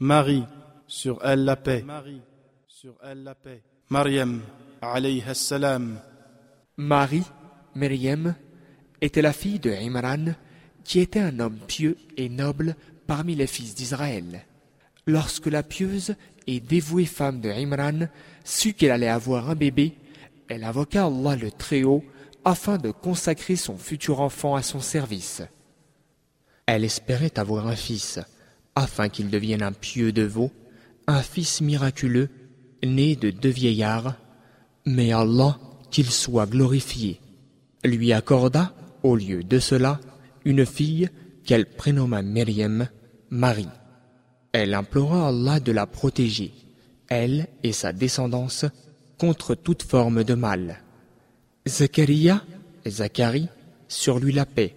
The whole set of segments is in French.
Marie, sur elle la paix. sur elle la paix. Mariam, alayha salam. Marie, Myriam, était la fille de Imran, qui était un homme pieux et noble parmi les fils d'Israël. Lorsque la pieuse et dévouée femme de Imran sut qu'elle allait avoir un bébé, elle invoqua Allah le Très-Haut afin de consacrer son futur enfant à son service. Elle espérait avoir un fils, afin qu'il devienne un pieux de veau, un fils miraculeux, né de deux vieillards, mais Allah, qu'il soit glorifié, lui accorda, au lieu de cela, une fille qu'elle prénomma Myriam, Marie. Elle implora Allah de la protéger, elle et sa descendance, contre toute forme de mal. Zacharia, Zacharie, sur lui la paix,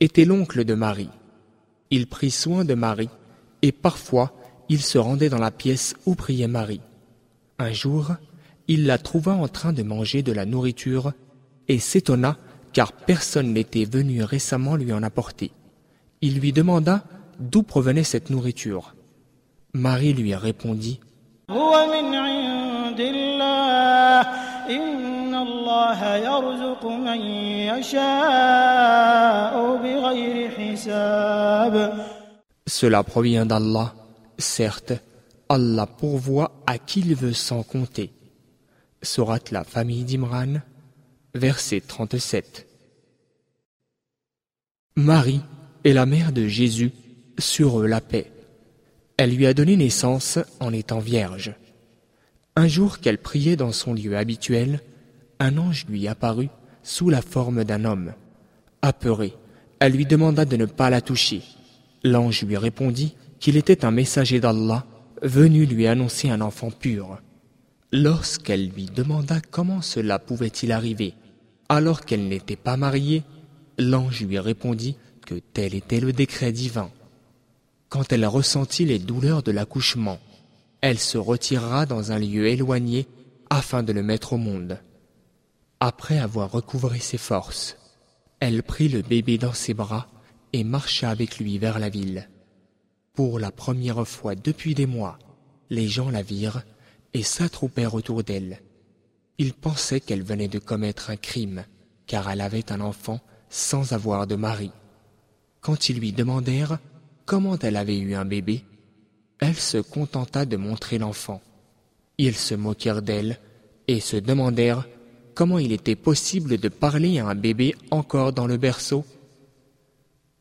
était l'oncle de Marie. Il prit soin de Marie, et parfois il se rendait dans la pièce où priait Marie. Un jour, il la trouva en train de manger de la nourriture et s'étonna car personne n'était venu récemment lui en apporter. Il lui demanda d'où provenait cette nourriture. Marie lui répondit Cela provient d'Allah. Certes, Allah pourvoit à qui il veut sans compter. Surat la famille d'Imran, verset 37. Marie est la mère de Jésus, sur eux la paix. Elle lui a donné naissance en étant vierge. Un jour qu'elle priait dans son lieu habituel, un ange lui apparut sous la forme d'un homme. Apeurée, elle lui demanda de ne pas la toucher. L'ange lui répondit qu'il était un messager d'Allah venu lui annoncer un enfant pur. Lorsqu'elle lui demanda comment cela pouvait-il arriver, alors qu'elle n'était pas mariée, l'ange lui répondit que tel était le décret divin. Quand elle ressentit les douleurs de l'accouchement, elle se retirera dans un lieu éloigné afin de le mettre au monde. Après avoir recouvré ses forces, elle prit le bébé dans ses bras et marcha avec lui vers la ville. Pour la première fois depuis des mois, les gens la virent et s'attroupèrent autour d'elle. Ils pensaient qu'elle venait de commettre un crime, car elle avait un enfant sans avoir de mari. Quand ils lui demandèrent comment elle avait eu un bébé, elle se contenta de montrer l'enfant. Ils se moquèrent d'elle et se demandèrent comment il était possible de parler à un bébé encore dans le berceau.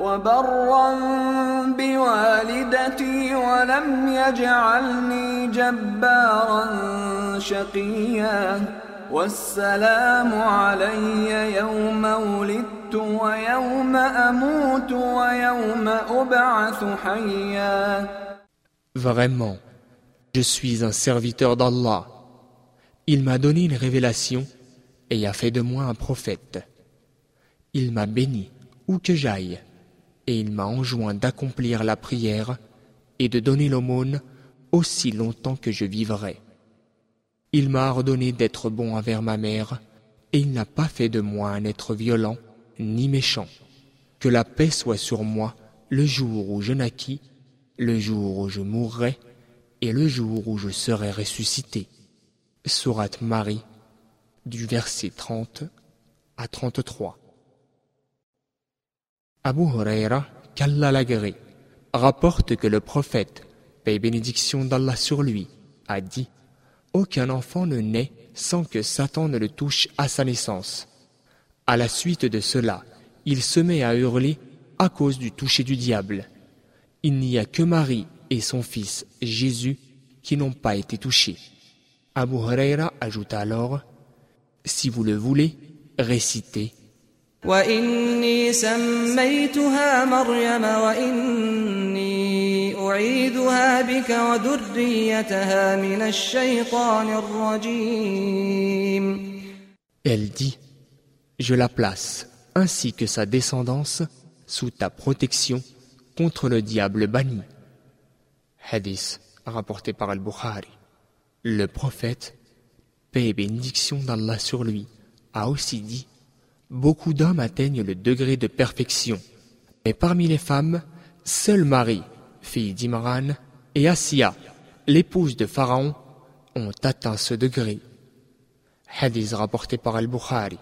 وبرا بوالدتي ولم يجعلني جبارا شقيا والسلام علي يوم ولدت ويوم اموت ويوم ابعث حيا Vraiment, je suis un serviteur d'Allah. Il m'a donné une révélation et a fait de moi un prophète. Il m'a béni où que j'aille et il m'a enjoint d'accomplir la prière et de donner l'aumône aussi longtemps que je vivrai. Il m'a ordonné d'être bon envers ma mère, et il n'a pas fait de moi un être violent ni méchant. Que la paix soit sur moi le jour où je naquis, le jour où je mourrai, et le jour où je serai ressuscité. Surat Marie, du verset 30 à 33. Abu Huraira, qu'Allah l'agrée, rapporte que le prophète, paix bénédiction d'Allah sur lui, a dit Aucun enfant ne naît sans que Satan ne le touche à sa naissance. À la suite de cela, il se met à hurler à cause du toucher du diable. Il n'y a que Marie et son fils Jésus qui n'ont pas été touchés. Abu Huraira ajouta alors Si vous le voulez, récitez وأعيذها بك وذريتها من الشيطان الرجيم Elle dit, je la place, ainsi que sa descendance, sous ta protection contre le diable banni. Hadith rapporté par Al-Bukhari. Le prophète, paix et bénédiction d'Allah sur lui, a aussi dit Beaucoup d'hommes atteignent le degré de perfection, mais parmi les femmes, seule Marie, fille d'Imran, et Asiya, l'épouse de Pharaon, ont atteint ce degré. Hadith rapporté par Al-Bukhari.